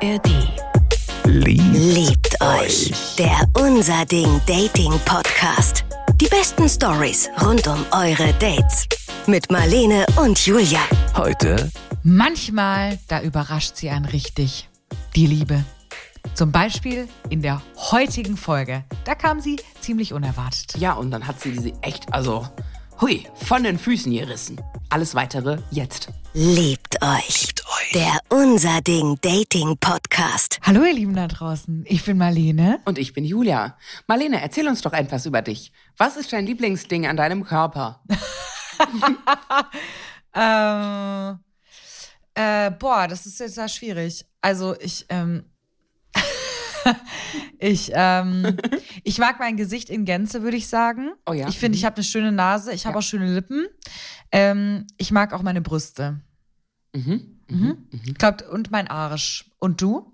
ARD. Liebt, Liebt euch. Der Unser Ding Dating Podcast. Die besten Stories rund um eure Dates. Mit Marlene und Julia. heute Manchmal, da überrascht sie einen richtig. Die Liebe. Zum Beispiel in der heutigen Folge. Da kam sie ziemlich unerwartet. Ja, und dann hat sie diese echt, also, hui, von den Füßen gerissen. Alles weitere jetzt. Liebt euch. Der Unser Ding Dating Podcast. Hallo ihr Lieben da draußen, ich bin Marlene. Und ich bin Julia. Marlene, erzähl uns doch etwas über dich. Was ist dein Lieblingsding an deinem Körper? Ähm, äh, boah, das ist jetzt sehr schwierig. Also ich, ähm, ich, ähm, ich mag mein Gesicht in Gänze, würde ich sagen. Oh ja? Ich finde, ich habe eine schöne Nase, ich habe Ja. auch schöne Lippen. Ähm, ich mag auch meine Brüste. Mhm. Mhm. Ich glaub, und mein Arsch. Und du?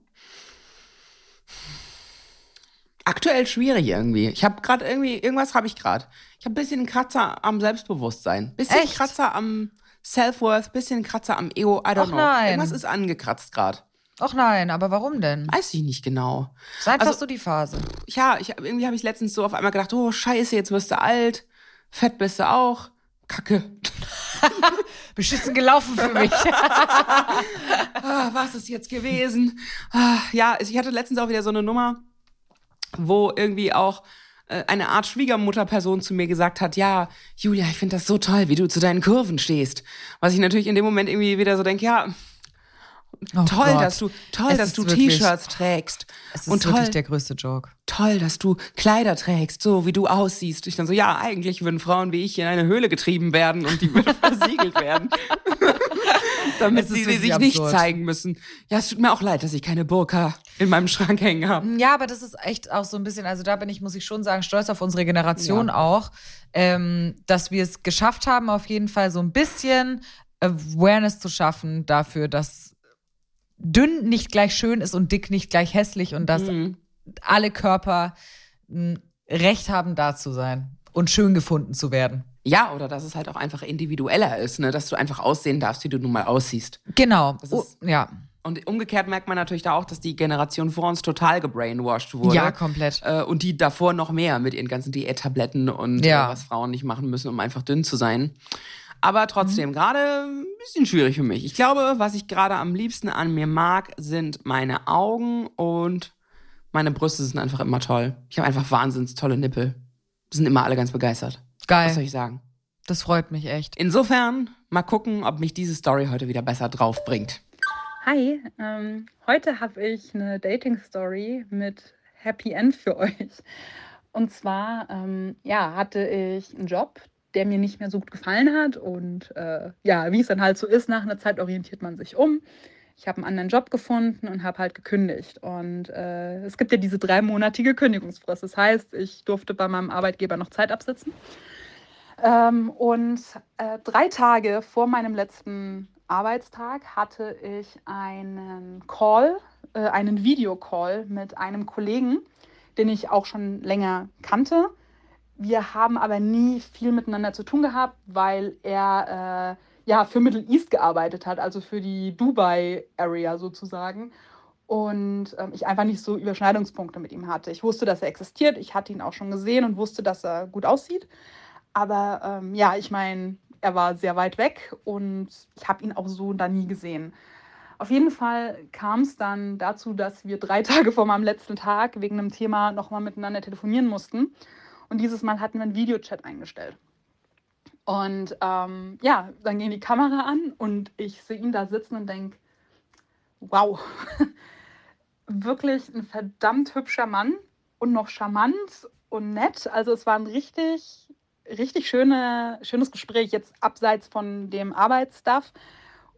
Aktuell schwierig irgendwie. Ich habe gerade irgendwie, irgendwas habe ich gerade. Ich habe ein bisschen einen Kratzer am Selbstbewusstsein. Bisschen Echt? Kratzer am Self-Worth, bisschen Kratzer am Ego. I don't Ach know. nein. Irgendwas ist angekratzt gerade. Ach nein, aber warum denn? Weiß ich nicht genau. Ist einfach Also- so die Phase. ja, ich, irgendwie habe ich letztens so auf einmal gedacht, oh scheiße, jetzt wirst du alt, fett bist du auch, kacke. Beschissen gelaufen für mich. Ah, was ist jetzt gewesen? Ah, ja, ich hatte letztens auch wieder so eine Nummer, wo irgendwie auch äh, eine Art Schwiegermutterperson zu mir gesagt hat, ja, Julia, ich finde das so toll, wie du zu deinen Kurven stehst. Was ich natürlich in dem Moment irgendwie wieder so denke, ja, Oh toll, Gott. dass du, toll, Es dass du T-Shirts trägst. Es ist und toll, wirklich der größte Joke. toll, dass du Kleider trägst, so wie du aussiehst. Ich dann so, ja, eigentlich würden Frauen wie ich in eine Höhle getrieben werden und die würden versiegelt werden. Damit sie, sie sich nicht absurd. zeigen müssen. Ja, es tut mir auch leid, dass ich keine Burka in meinem Schrank hängen habe. Ja, aber das ist echt auch so ein bisschen, also da bin ich, muss ich schon sagen, stolz auf unsere Generation Ja. auch, ähm, dass wir es geschafft haben, auf jeden Fall so ein bisschen Awareness zu schaffen dafür, dass dünn nicht gleich schön ist und dick nicht gleich hässlich und dass Mhm. alle Körper ein Recht haben, da zu sein und schön gefunden zu werden. Ja, oder dass es halt auch einfach individueller ist, ne? dass du einfach aussehen darfst, wie du nun mal aussiehst. Genau. Das Oh, ist- ja. Und umgekehrt merkt man natürlich da auch, dass die Generation vor uns total gebrainwashed wurde. Ja, komplett. Äh, und die davor noch mehr mit ihren ganzen Diättabletten und Ja. äh, was Frauen nicht machen müssen, um einfach dünn zu sein. Aber trotzdem, gerade ein bisschen schwierig für mich. Ich glaube, was ich gerade am liebsten an mir mag, sind meine Augen und meine Brüste sind einfach immer toll. Ich habe einfach wahnsinns tolle Nippel. Sind immer alle ganz begeistert. Was soll Geil. ich sagen? Das freut mich echt. Insofern, mal gucken, ob mich diese Story heute wieder besser drauf bringt. Hi, ähm, heute habe ich eine Dating-Story mit Happy End für euch. Und zwar, ähm, ja, hatte ich einen Job, der mir nicht mehr so gut gefallen hat. Und äh, ja, wie es dann halt so ist, nach einer Zeit orientiert man sich um. Ich habe einen anderen Job gefunden und habe halt gekündigt. Und äh, es gibt ja diese dreimonatige Kündigungsfrist. Das heißt, ich durfte bei meinem Arbeitgeber noch Zeit absitzen. Ähm, und äh, drei Tage vor meinem letzten Arbeitstag hatte ich einen Call, äh, einen Videocall mit einem Kollegen, den ich auch schon länger kannte. Wir haben aber nie viel miteinander zu tun gehabt, weil er äh, ja für Middle East gearbeitet hat, also für die Dubai-Area sozusagen. Und ähm, ich einfach nicht so Überschneidungspunkte mit ihm hatte. Ich wusste, dass er existiert, ich hatte ihn auch schon gesehen und wusste, dass er gut aussieht. Aber ähm, ja, ich meine, er war sehr weit weg und ich habe ihn auch so da nie gesehen. Auf jeden Fall kam es dann dazu, dass wir drei Tage vor meinem letzten Tag wegen einem Thema nochmal miteinander telefonieren mussten. Und dieses Mal hatten wir einen Videochat eingestellt. Und ähm, ja, dann ging die Kamera an und ich sehe ihn da sitzen und denke, wow, wirklich ein verdammt hübscher Mann und noch charmant und nett. Also es war ein richtig, richtig schöne, schönes Gespräch, jetzt abseits von dem Arbeitsstuff.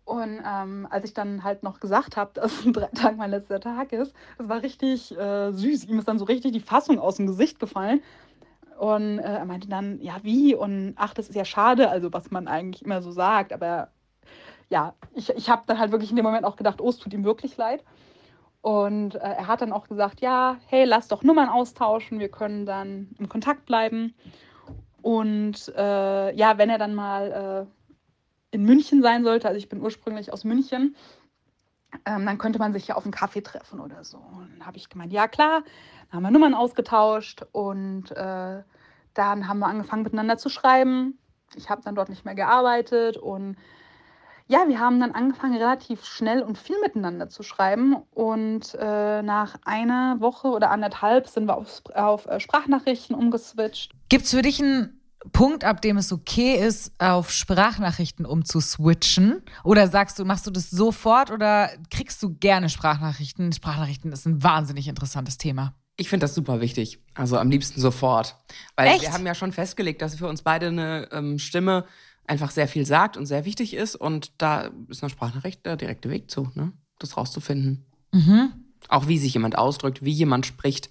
Und ähm, als ich dann halt noch gesagt habe, dass in drei Tagen mein letzter Tag ist, das war richtig äh, süß. Ihm ist dann so richtig die Fassung aus dem Gesicht gefallen. Und äh, er meinte dann, ja, wie? Und ach, das ist ja schade, also was man eigentlich immer so sagt. Aber ja, ich, ich habe dann halt wirklich in dem Moment auch gedacht, oh, es tut ihm wirklich leid. Und äh, er hat dann auch gesagt, ja, hey, lass doch Nummern austauschen, wir können dann in Kontakt bleiben. Und äh, ja, wenn er dann mal äh, in München sein sollte, also ich bin ursprünglich aus München, ähm, dann könnte man sich ja auf einen Kaffee treffen oder so. Und dann habe ich gemeint, ja klar. Dann haben wir Nummern ausgetauscht und äh, dann haben wir angefangen miteinander zu schreiben. Ich habe dann dort nicht mehr gearbeitet und ja, wir haben dann angefangen, relativ schnell und viel miteinander zu schreiben. Und äh, nach einer Woche oder anderthalb sind wir auf, auf äh, Sprachnachrichten umgeswitcht. Gibt es für dich einen Punkt, ab dem es okay ist, auf Sprachnachrichten umzuswitchen? Oder sagst du, machst du das sofort oder kriegst du gerne Sprachnachrichten? Sprachnachrichten ist ein wahnsinnig interessantes Thema. Ich finde das super wichtig. Also am liebsten sofort. Weil Echt? wir haben ja schon festgelegt, dass für uns beide eine ähm, Stimme einfach sehr viel sagt und sehr wichtig ist. Und da ist eine Sprachnachricht der direkte Weg zu, ne? das rauszufinden. Mhm. Auch wie sich jemand ausdrückt, wie jemand spricht.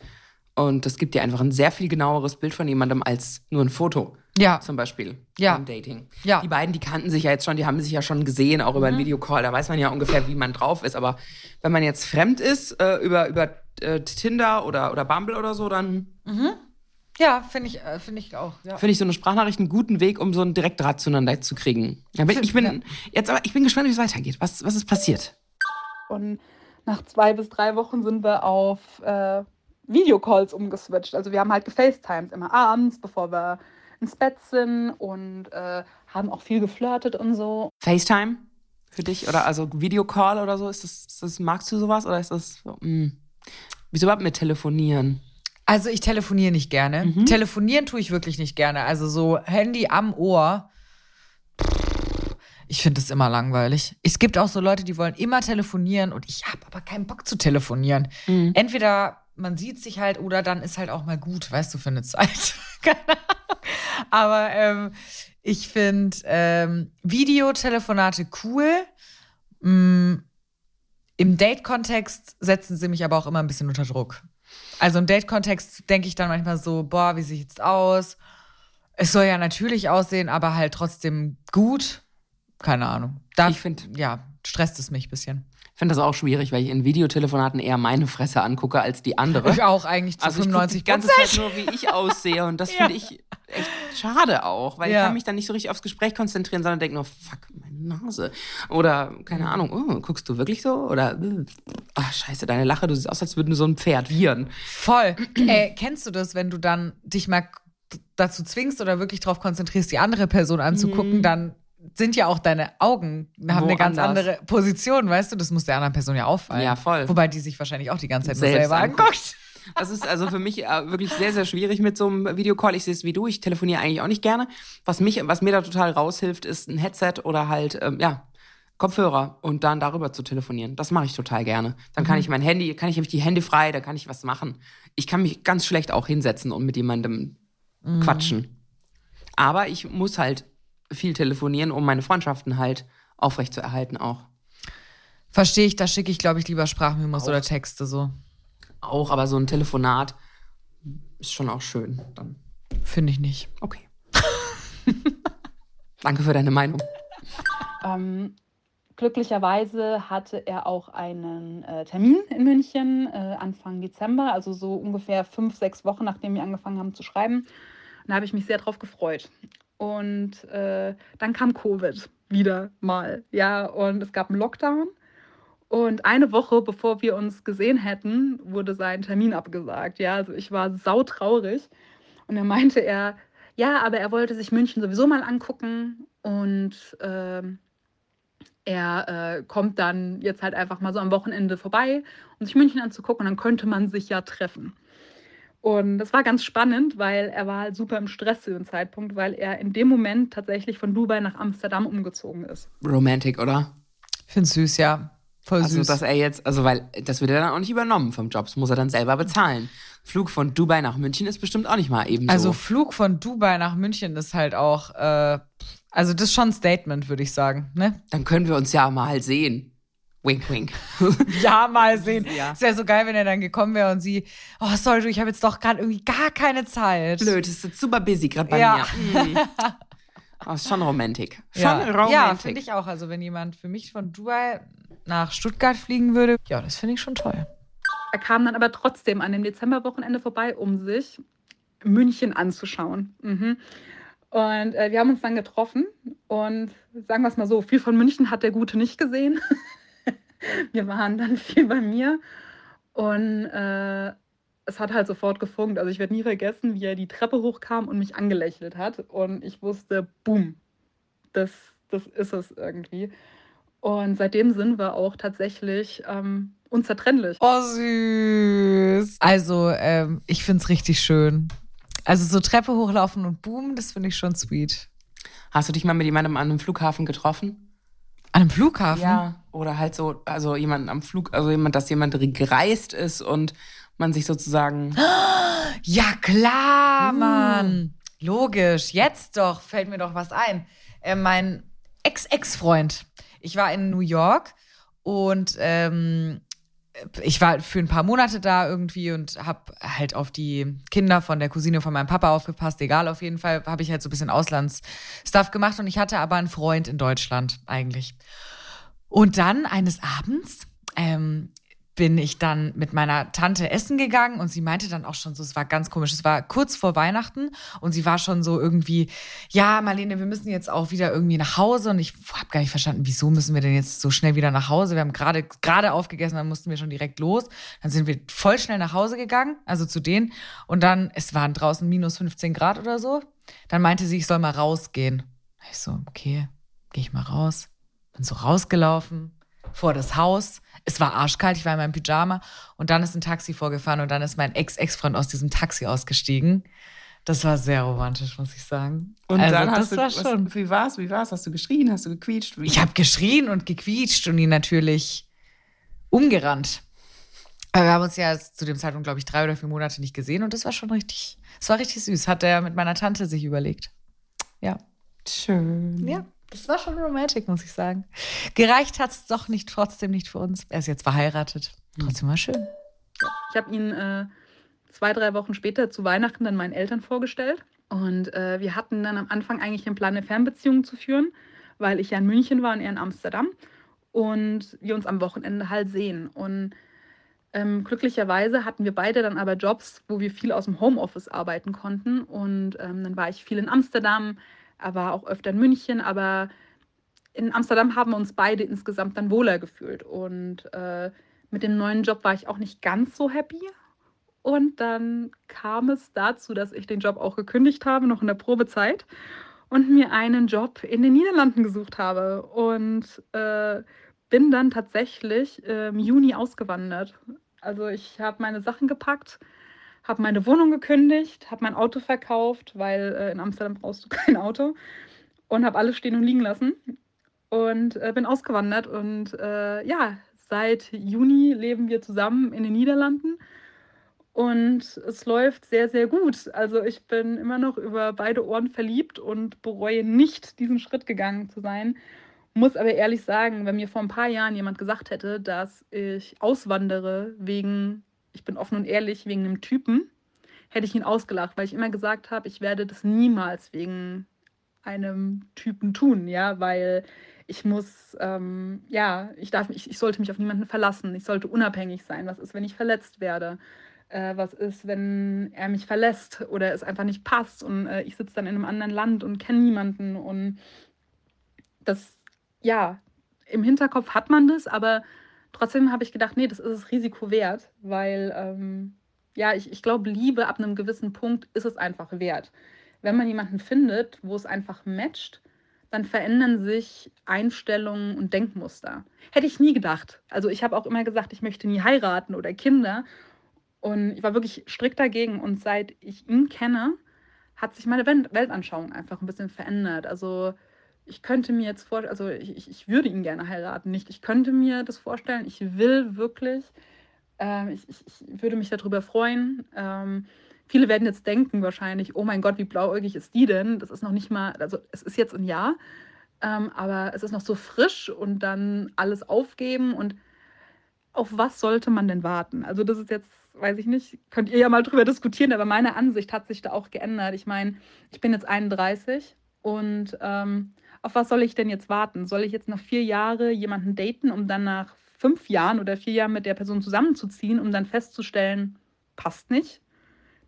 Und das gibt dir einfach ein sehr viel genaueres Bild von jemandem als nur ein Foto. Ja. Zum Beispiel Ja. beim Dating. Ja. Die beiden, die kannten sich ja jetzt schon, die haben sich ja schon gesehen, auch über einen Videocall. Da weiß man ja ungefähr, wie man drauf ist. Aber wenn man jetzt fremd ist, äh, über, über äh, Tinder oder, oder Bumble oder so, dann Ja, finde ich, äh, finde ich auch. Ja. finde ich so eine Sprachnachricht einen guten Weg, um so einen Direktdraht zueinander zu kriegen. Ja, ich bin jetzt aber ich bin gespannt, wie es weitergeht. Was, was ist passiert? Und nach zwei bis drei Wochen sind wir auf äh, Videocalls umgeswitcht. Also wir haben halt gefacetimed, immer abends, bevor wir ins Bett sind und äh, haben auch viel geflirtet und so. FaceTime für dich oder also Videocall oder so? Ist das, ist das magst du sowas oder ist das so, mh. Wieso überhaupt mit telefonieren? Also ich telefoniere nicht gerne. Mhm. Telefonieren tue ich wirklich nicht gerne. Also so Handy am Ohr. Ich finde es immer langweilig. Es gibt auch so Leute, die wollen immer telefonieren und ich habe aber keinen Bock zu telefonieren. Mhm. Entweder man sieht sich halt oder dann ist halt auch mal gut, weißt du, für eine Zeit. Keine. Aber ähm, ich finde ähm, Videotelefonate cool. Mm, Im Date-Kontext setzen sie mich aber auch immer ein bisschen unter Druck. Also im Date-Kontext denke ich dann manchmal so, boah, wie sieht's aus? Es soll ja natürlich aussehen, aber halt trotzdem gut. Keine Ahnung. Da, Ich find- ja, stresst es mich ein bisschen. Ich finde das auch schwierig, weil ich in Videotelefonaten eher meine Fresse angucke als die andere. Ich auch eigentlich zu Also ich gucke die 95 ganze Zeit nur, wie ich aussehe und das Ja. finde ich echt schade auch, weil Ja. ich kann mich dann nicht so richtig aufs Gespräch konzentrieren, sondern denke nur, fuck, meine Nase. Oder, keine Ahnung, oh, guckst du wirklich so? Oder, ach scheiße, deine Lache, du siehst aus, als würden du so ein Pferd wiehern. Voll. äh, kennst du das, wenn du dann dich mal dazu zwingst oder wirklich darauf konzentrierst, die andere Person anzugucken, dann sind ja auch deine Augen, haben eine ganz andere Position, weißt du? Das muss der anderen Person ja auffallen. Ja, voll. Wobei die sich wahrscheinlich auch die ganze Zeit Selbst selber anguckt. Das ist also für mich äh, wirklich sehr, sehr schwierig mit so einem Videocall. Ich sehe es wie du, ich telefoniere eigentlich auch nicht gerne. Was, mich, was mir da total raushilft, ist ein Headset oder halt, ähm, ja, Kopfhörer und dann darüber zu telefonieren. Das mache ich total gerne. Dann kann ich mein Handy, kann ich die Hände frei, da kann ich was machen. Ich kann mich ganz schlecht auch hinsetzen und mit jemandem quatschen. Aber ich muss halt viel telefonieren, um meine Freundschaften halt aufrecht zu erhalten auch. Verstehe ich, da schicke ich, glaube ich, lieber Sprachmemos oder Texte so. Auch, aber so ein Telefonat ist schon auch schön. Dann Finde ich nicht. Okay. Danke für deine Meinung. Ähm, glücklicherweise hatte er auch einen äh, Termin in München äh, Anfang Dezember, also so ungefähr fünf, sechs Wochen, nachdem wir angefangen haben zu schreiben. Und da habe ich mich sehr drauf gefreut. Und äh, dann kam Covid wieder mal, ja, und es gab einen Lockdown. Und eine Woche bevor wir uns gesehen hätten, wurde sein Termin abgesagt. Ja, also ich war sautraurig. Und dann meinte er, ja, aber er wollte sich München sowieso mal angucken und ähm, er äh, kommt dann jetzt halt einfach mal so am Wochenende vorbei, um sich München anzugucken und dann könnte man sich ja treffen. Und das war ganz spannend, weil er war halt super im Stress zu dem Zeitpunkt, weil er in dem Moment tatsächlich von Dubai nach Amsterdam umgezogen ist. Romantic, oder? Finde süß, ja. Voll Also, süß. dass er jetzt, also, weil das wird er dann auch nicht übernommen vom Job. Das muss er dann selber bezahlen. Flug von Dubai nach München ist bestimmt auch nicht mal eben Also so. Flug von Dubai nach München ist halt auch, äh, also das ist schon ein Statement, würde ich sagen. Ne? Dann können wir uns ja mal sehen. Wink, wink. Ja, mal sehen. Ja. Ist ja so geil, wenn er dann gekommen wäre und sie, oh sorry, du, ich habe jetzt doch gerade irgendwie gar keine Zeit. Blöd, es ist super busy gerade bei Ja. mir. Mm. Oh, ist schon Romantik. Schon Ja, Romantik. ja finde ich auch. Also wenn jemand für mich von Dubai nach Stuttgart fliegen würde, ja, das finde ich schon toll. Er kam dann aber trotzdem an dem Dezemberwochenende vorbei, um sich München anzuschauen. Mhm. Und äh, wir haben uns dann getroffen und sagen wir es mal so, viel von München hat der Gute nicht gesehen. wir waren dann viel bei mir und äh, es hat halt sofort gefunkt. Also ich werde nie vergessen, wie er die Treppe hochkam und mich angelächelt hat. Und ich wusste, boom, das, das ist es irgendwie. Und seitdem sind wir auch tatsächlich ähm, unzertrennlich. Oh, süß. Also, ähm, ich finde es richtig schön. Also so Treppe hochlaufen und boom, das finde ich schon sweet. Hast du dich mal mit jemandem an einem Flughafen getroffen? An einem Flughafen? Ja. Oder halt so, also jemanden am Flug, also jemand, dass jemand gereist ist und man sich sozusagen. Ja, klar, uh. Mann. Logisch. Jetzt doch, fällt mir doch was ein. Äh, mein Ex-Ex-Freund. Ich war in New York und ähm, ich war für ein paar Monate da irgendwie und habe halt auf die Kinder von der Cousine von meinem Papa aufgepasst. Egal, auf jeden Fall habe ich halt so ein bisschen Auslandsstuff gemacht und ich hatte aber einen Freund in Deutschland eigentlich. Und dann eines Abends ähm, bin ich dann mit meiner Tante essen gegangen und sie meinte dann auch schon so, es war ganz komisch, es war kurz vor Weihnachten und sie war schon so irgendwie, ja, Marlene, wir müssen jetzt auch wieder irgendwie nach Hause und ich habe gar nicht verstanden, wieso müssen wir denn jetzt so schnell wieder nach Hause? Wir haben gerade gerade aufgegessen, dann mussten wir schon direkt los. Dann sind wir voll schnell nach Hause gegangen, also zu denen und dann, es waren draußen minus 15 Grad oder so. Dann meinte sie, ich soll mal rausgehen. Ich so, okay, gehe ich mal raus. Bin so rausgelaufen vor das Haus. Es war arschkalt, ich war in meinem Pyjama und dann ist ein Taxi vorgefahren und dann ist mein Ex-Ex-Freund aus diesem Taxi ausgestiegen. Das war sehr romantisch, muss ich sagen. Und also, dann hast du, war schon. Was, wie war's? Wie war's? Hast du geschrien? Hast du gequietscht? Wie? Ich habe geschrien und gequietscht und ihn natürlich umgerannt. Aber wir haben uns ja zu dem Zeitpunkt, glaube ich, drei oder vier Monate nicht gesehen und das war schon richtig, es war richtig süß. Hat er mit meiner Tante sich überlegt. Ja. Schön. Ja. Das war schon romantic, muss ich sagen. Gereicht hat es doch nicht, trotzdem nicht für uns. Er ist jetzt verheiratet. Trotzdem war schön. Ich habe ihn äh, zwei, drei Wochen später zu Weihnachten dann meinen Eltern vorgestellt. Und äh, wir hatten dann am Anfang eigentlich den Plan, eine Fernbeziehung zu führen, weil ich ja in München war und er in Amsterdam. Und wir uns am Wochenende halt sehen. Und ähm, glücklicherweise hatten wir beide dann aber Jobs, wo wir viel aus dem Homeoffice arbeiten konnten. Und ähm, dann war ich viel in Amsterdam, er war auch öfter in München, aber in Amsterdam haben wir uns beide insgesamt dann wohler gefühlt. Und äh, mit dem neuen Job war ich auch nicht ganz so happy. Und dann kam es dazu, dass ich den Job auch gekündigt habe, noch in der Probezeit, und mir einen Job in den Niederlanden gesucht habe. Und äh, bin dann tatsächlich im Juni ausgewandert. Also ich habe meine Sachen gepackt, habe meine Wohnung gekündigt, habe mein Auto verkauft, weil äh, in Amsterdam brauchst du kein Auto und habe alles stehen und liegen lassen und äh, bin ausgewandert und äh, ja, seit Juni leben wir zusammen in den Niederlanden und es läuft sehr, sehr gut. Also ich bin immer noch über beide Ohren verliebt und bereue nicht, diesen Schritt gegangen zu sein. Muss aber ehrlich sagen, wenn mir vor ein paar Jahren jemand gesagt hätte, dass ich auswandere wegen ich bin offen und ehrlich, wegen einem Typen, hätte ich ihn ausgelacht, weil ich immer gesagt habe, ich werde das niemals wegen einem Typen tun, ja, weil ich muss, ähm, ja, ich darf, ich, ich sollte mich auf niemanden verlassen, ich sollte unabhängig sein. Was ist, wenn ich verletzt werde? Äh, was ist, wenn er mich verlässt oder es einfach nicht passt und äh, ich sitze dann in einem anderen Land und kenne niemanden und das, ja, im Hinterkopf hat man das, aber Trotzdem habe ich gedacht, nee, das ist das Risiko wert, weil ähm, ja, ich, ich glaube, Liebe ab einem gewissen Punkt ist es einfach wert. Wenn man jemanden findet, wo es einfach matcht, dann verändern sich Einstellungen und Denkmuster. Hätte ich nie gedacht. Also ich habe auch immer gesagt, ich möchte nie heiraten oder Kinder. Und ich war wirklich strikt dagegen. Und seit ich ihn kenne, hat sich meine Weltanschauung einfach ein bisschen verändert. Also ich könnte mir jetzt vorstellen, also ich, ich würde ihn gerne heiraten, nicht ich könnte mir das vorstellen, ich will wirklich, ähm, ich, ich, ich, würde mich darüber freuen. Ähm, viele werden jetzt denken wahrscheinlich, oh mein Gott, wie blauäugig ist die denn? Das ist noch nicht mal, also es ist jetzt ein Jahr, ähm, aber es ist noch so frisch und dann alles aufgeben und auf was sollte man denn warten? Also das ist jetzt, weiß ich nicht, könnt ihr ja mal drüber diskutieren, aber meine Ansicht hat sich da auch geändert. Ich meine, ich bin jetzt 31 und ähm, auf was soll ich denn jetzt warten? Soll ich jetzt noch vier Jahre jemanden daten, um dann nach fünf Jahren oder vier Jahren mit der Person zusammenzuziehen, um dann festzustellen, passt nicht?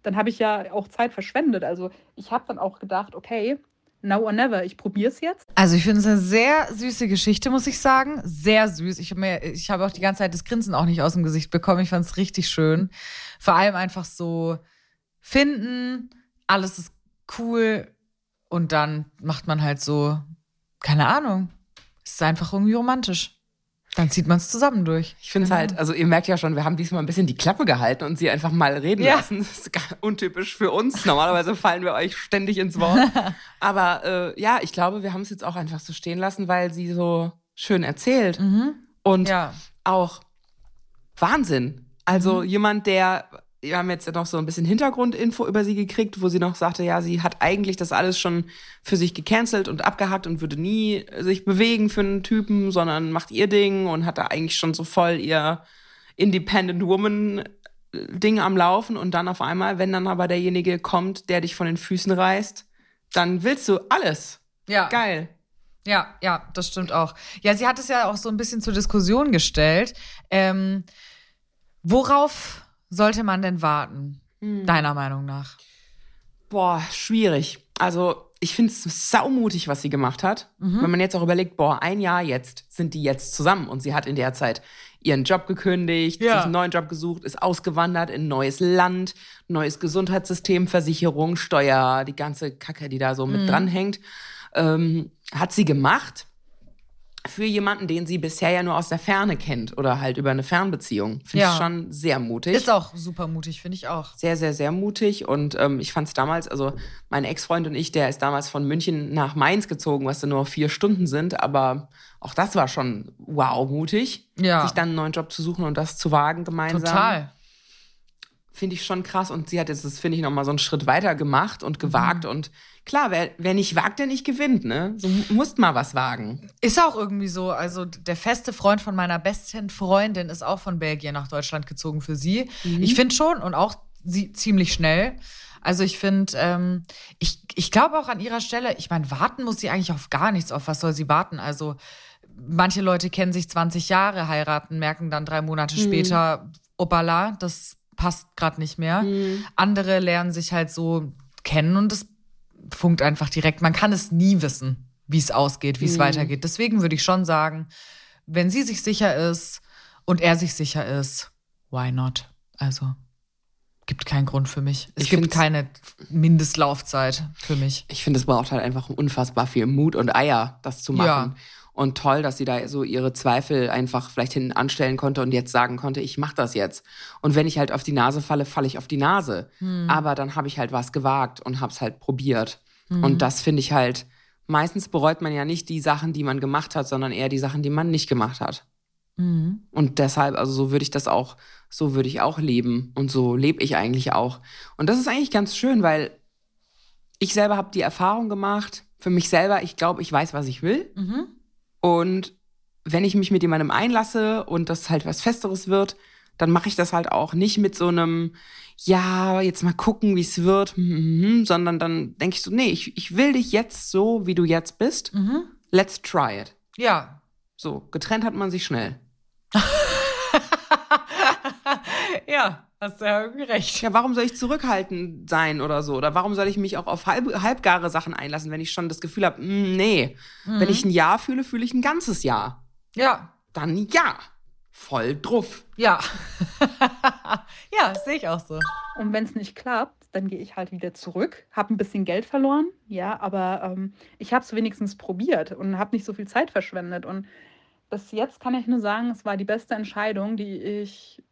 Dann habe ich ja auch Zeit verschwendet. Also ich habe dann auch gedacht, okay, now or never. Ich probiere es jetzt. Also ich finde es eine sehr süße Geschichte, muss ich sagen. Sehr süß. Ich ich habe auch die ganze Zeit das Grinsen auch nicht aus dem Gesicht bekommen. Ich fand es richtig schön. Vor allem einfach so finden, alles ist cool und dann macht man halt so, keine Ahnung. Es ist einfach irgendwie romantisch. Dann zieht man es zusammen durch. Ich finde es Genau. halt, also ihr merkt ja schon, wir haben diesmal ein bisschen die Klappe gehalten und sie einfach mal reden Ja. lassen. Das ist gar untypisch für uns. Normalerweise fallen wir euch ständig ins Wort. Aber äh, ja, ich glaube, wir haben es jetzt auch einfach so stehen lassen, weil sie so schön erzählt. Und Mhm. Ja. auch Wahnsinn. Also Mhm. jemand, der, wir haben jetzt noch so ein bisschen Hintergrundinfo über sie gekriegt, wo sie noch sagte, ja, sie hat eigentlich das alles schon für sich gecancelt und abgehackt und würde nie sich bewegen für einen Typen, sondern macht ihr Ding und hat da eigentlich schon so voll ihr Independent Woman Ding am Laufen und dann auf einmal, wenn dann aber derjenige kommt, der dich von den Füßen reißt, dann willst du alles. Ja. Geil. Ja, ja, das stimmt auch. Ja, sie hat es ja auch so ein bisschen zur Diskussion gestellt. Ähm, worauf sollte man denn warten, deiner Meinung nach? Boah, schwierig. Also, ich finde es saumutig, was sie gemacht hat. Wenn man jetzt auch überlegt, boah, ein Jahr jetzt sind die jetzt zusammen und sie hat in der Zeit ihren Job gekündigt, Ja. sich einen neuen Job gesucht, ist ausgewandert in ein neues Land, neues Gesundheitssystem, Versicherung, Steuer, die ganze Kacke, die da so mit dranhängt, ähm, hat sie gemacht für jemanden, den sie bisher ja nur aus der Ferne kennt oder halt über eine Fernbeziehung. Finde Ja. ich schon sehr mutig Ist auch super mutig, finde ich auch. sehr, sehr, sehr mutig. Und ähm, ich fand es damals, also mein Ex-Freund und ich, der ist damals von München nach Mainz gezogen, was dann nur vier Stunden sind. Aber auch das war schon wow mutig, Ja. sich dann einen neuen Job zu suchen und das zu wagen gemeinsam. Total. Finde ich schon krass. Und sie hat jetzt, das finde ich, nochmal so einen Schritt weiter gemacht und gewagt. Mhm. Und klar, wer, wer nicht wagt, der nicht gewinnt, ne? So mu- musst mal was wagen. Ist auch irgendwie so. Also der feste Freund von meiner besten Freundin ist auch von Belgien nach Deutschland gezogen für sie. Ich finde schon und auch sie ziemlich schnell. Also ich finde, ähm, ich, ich glaube auch an ihrer Stelle, ich meine, warten muss sie eigentlich auf gar nichts. Auf was soll sie warten? Also manche Leute kennen sich 20 Jahre, heiraten, merken dann drei Monate später, opala, das passt gerade nicht mehr. Andere lernen sich halt so kennen und es funkt einfach direkt. Man kann es nie wissen, wie es ausgeht, wie es weitergeht. Deswegen würde ich schon sagen, wenn sie sich sicher ist und er sich sicher ist, why not? Also gibt keinen Grund für mich. Es Ich gibt keine Mindestlaufzeit für mich. Ich finde, es braucht halt einfach unfassbar viel Mut und Eier, das zu machen. Ja. Und toll, dass sie da so ihre Zweifel einfach vielleicht hinten anstellen konnte und jetzt sagen konnte, ich mach das jetzt. Und wenn ich halt auf die Nase falle, falle ich auf die Nase. Aber dann habe ich halt was gewagt und habe es halt probiert. Und das finde ich halt, meistens bereut man ja nicht die Sachen, die man gemacht hat, sondern eher die Sachen, die man nicht gemacht hat. Und deshalb, also so würde ich das auch, so würde ich auch leben. Und so lebe ich eigentlich auch. Und das ist eigentlich ganz schön, weil ich selber habe die Erfahrung gemacht, für mich selber, ich glaube, ich weiß, was ich will. Und wenn ich mich mit jemandem einlasse und das halt was Festeres wird, dann mache ich das halt auch nicht mit so einem, ja, jetzt mal gucken, wie es wird, hm, hm, hm, sondern dann denke ich so, nee, ich, ich will dich jetzt so, wie du jetzt bist. Let's try it. Ja. So, getrennt hat man sich schnell. ja, hast du ja irgendwie recht. Ja, warum soll ich zurückhaltend sein oder so? Oder warum soll ich mich auch auf halb, halbgare Sachen einlassen, wenn ich schon das Gefühl habe, nee. Wenn ich ein Ja fühle, fühle ich ein ganzes Ja. Ja. Dann ja. Voll druff. Ja. ja, sehe ich auch so. Und wenn es nicht klappt, dann gehe ich halt wieder zurück, habe ein bisschen Geld verloren, ja, aber ähm, ich habe es wenigstens probiert und habe nicht so viel Zeit verschwendet. Und bis jetzt kann ich nur sagen, es war die beste Entscheidung, die ich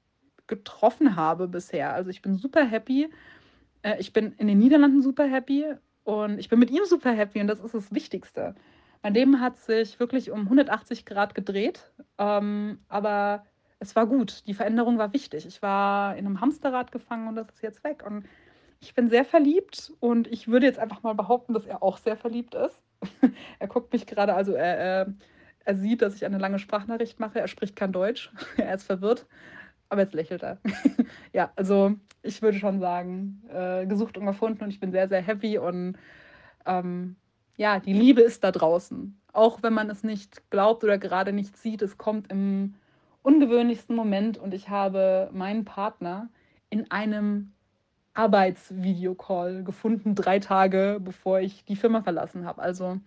getroffen habe bisher. Also ich bin super happy. Äh, ich bin in den Niederlanden super happy und ich bin mit ihm super happy und das ist das Wichtigste. Mein Leben hat sich wirklich um 180 Grad gedreht, ähm, aber es war gut. Die Veränderung war wichtig. Ich war in einem Hamsterrad gefangen und das ist jetzt weg. Und ich bin sehr verliebt und ich würde jetzt einfach mal behaupten, dass er auch sehr verliebt ist. er guckt mich gerade, also er, er, er sieht, dass ich eine lange Sprachnachricht mache. Er spricht kein Deutsch. er ist verwirrt. Aber jetzt lächelt er. ja, also ich würde schon sagen, äh, gesucht und gefunden und ich bin sehr, sehr happy und ähm, ja, die Liebe ist da draußen. Auch wenn man es nicht glaubt oder gerade nicht sieht, es kommt im ungewöhnlichsten Moment und ich habe meinen Partner in einem Arbeitsvideocall gefunden, drei Tage bevor ich die Firma verlassen habe. Also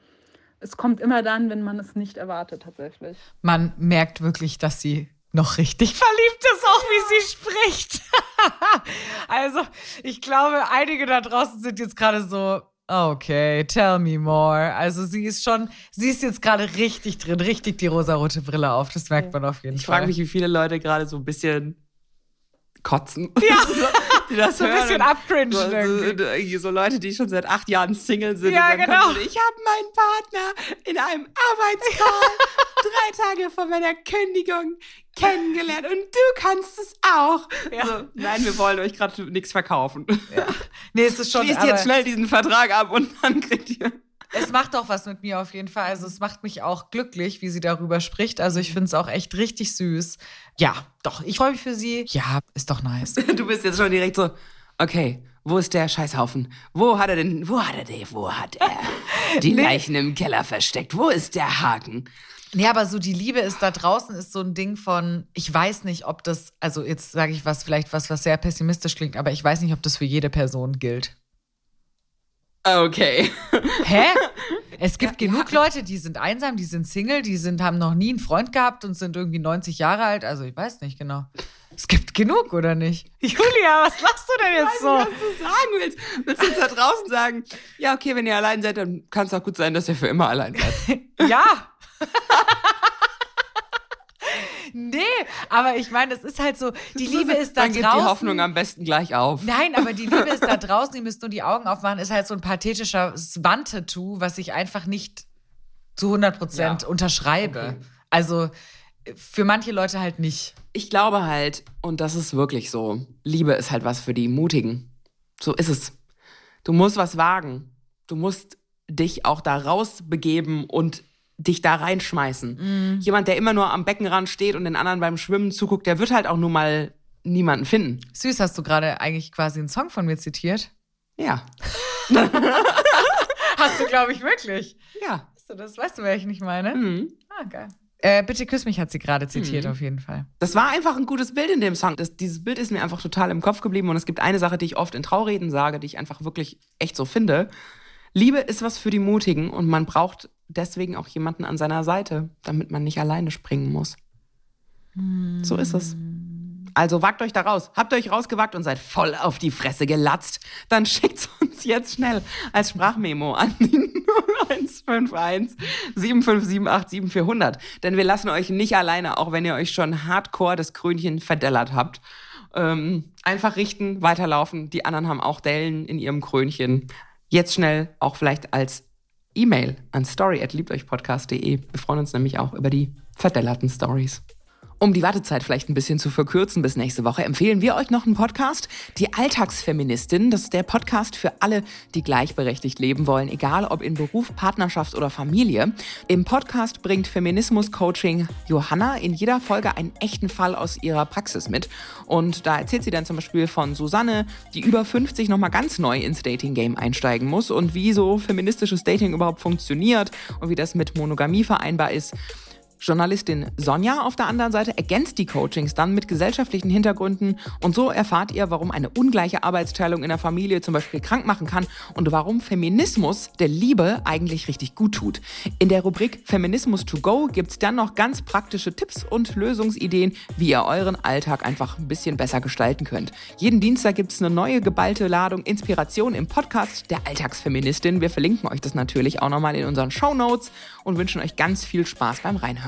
es kommt immer dann, wenn man es nicht erwartet, tatsächlich. Man merkt wirklich, dass sie noch richtig verliebt ist, auch wie sie spricht. also, ich glaube, einige da draußen sind jetzt gerade so, okay, tell me more. Also, sie ist schon, sie ist jetzt gerade richtig drin, richtig die rosarote Brille auf. Das merkt man auf jeden Ich Fall. frage mich, wie viele Leute gerade so ein bisschen kotzen. Ja. die das So ein hören bisschen abcringen So, so, Leute, die schon seit acht Jahren Single sind. Ja, genau. so, ich habe meinen Partner in einem Arbeitscall drei Tage vor meiner Kündigung kennengelernt und du kannst es auch. Ja. So, nein, wir wollen euch gerade nichts verkaufen. nee, es ist schon, Schließt jetzt schnell diesen Vertrag ab und dann kriegt ihr. es macht auch was mit mir auf jeden Fall. Also, es macht mich auch glücklich, wie sie darüber spricht. Also, ich finde es auch echt richtig süß. Ja, doch, ich freue mich für sie. Ja, ist doch nice. Du bist jetzt schon direkt so, okay, wo ist der Scheißhaufen? Wo hat er denn, wo hat er den, wo hat er die. Leichen im Keller versteckt? Wo ist der Haken? Nee, aber so die Liebe ist da draußen, ist so ein Ding von, ich weiß nicht, ob das, also jetzt sage ich was, vielleicht was, was sehr pessimistisch klingt, aber ich weiß nicht, ob das für jede Person gilt. Okay. Hä? Es gibt genug Leute, die sind einsam, die sind Single, die sind, haben noch nie einen Freund gehabt und sind irgendwie 90 Jahre alt. Also ich weiß nicht genau. Es gibt genug, oder nicht? Julia, was lachst du denn jetzt so? was du sagen willst. Willst du jetzt da draußen sagen, ja, okay, wenn ihr allein seid, dann kann es auch gut sein, dass ihr für immer allein seid. Ja. Nee, aber ich meine, es ist halt so, die Liebe ist da dann geht draußen. die Hoffnung am besten gleich auf. Nein, aber die Liebe ist da draußen, ihr müsst nur die Augen aufmachen, ist halt so ein pathetischer Wandtattoo, was ich einfach nicht zu 100 Prozent Ja. unterschreibe. Okay. Also für manche Leute halt nicht. Ich glaube halt, und das ist wirklich so, Liebe ist halt was für die Mutigen. So ist es. Du musst was wagen. Du musst dich auch da rausbegeben und dich da reinschmeißen. Jemand, der immer nur am Beckenrand steht und den anderen beim Schwimmen zuguckt, der wird halt auch nur mal niemanden finden. Süß, hast du gerade eigentlich quasi einen Song von mir zitiert? Ja. Hast du, glaube ich, wirklich. Ja. Weißt du das? Weißt du, wer ich nicht meine? Mhm. Ah, geil. Äh, bitte küss mich, hat sie gerade zitiert, Mhm. auf jeden Fall. Das war einfach ein gutes Bild in dem Song. Das, dieses Bild ist mir einfach total im Kopf geblieben. Und es gibt eine Sache, die ich oft in Traureden sage, die ich einfach wirklich echt so finde. Liebe ist was für die Mutigen und man braucht deswegen auch jemanden an seiner Seite, damit man nicht alleine springen muss. So ist es. Also wagt euch da raus. Habt euch rausgewagt und seid voll auf die Fresse gelatzt. Dann schickt's uns jetzt schnell als Sprachmemo an die 0151 7578 7400. Denn wir lassen euch nicht alleine, auch wenn ihr euch schon hardcore das Krönchen verdellert habt. Ähm, einfach richten, weiterlaufen. Die anderen haben auch Dellen in ihrem Krönchen. Jetzt schnell auch vielleicht als E-Mail an story@liebteuchpodcast.de. Wir freuen uns nämlich auch über die verdellerten Stories. Um die Wartezeit vielleicht ein bisschen zu verkürzen bis nächste Woche, empfehlen wir euch noch einen Podcast. Die Alltagsfeministin, das ist der Podcast für alle, die gleichberechtigt leben wollen, egal ob in Beruf, Partnerschaft oder Familie. Im Podcast bringt Feminismus-Coaching Johanna in jeder Folge einen echten Fall aus ihrer Praxis mit. Und da erzählt sie dann zum Beispiel von Susanne, die über 50 nochmal ganz neu ins Dating-Game einsteigen muss und wie so feministisches Dating überhaupt funktioniert und wie das mit Monogamie vereinbar ist. Journalistin Sonja auf der anderen Seite ergänzt die Coachings dann mit gesellschaftlichen Hintergründen und so erfahrt ihr, warum eine ungleiche Arbeitsteilung in der Familie zum Beispiel krank machen kann und warum Feminismus der Liebe eigentlich richtig gut tut. In der Rubrik Feminismus to go gibt's dann noch ganz praktische Tipps und Lösungsideen, wie ihr euren Alltag einfach ein bisschen besser gestalten könnt. Jeden Dienstag gibt's eine neue geballte Ladung Inspiration im Podcast der Alltagsfeministin. Wir verlinken euch das natürlich auch nochmal in unseren Show Notes und wünschen euch ganz viel Spaß beim Reinhören.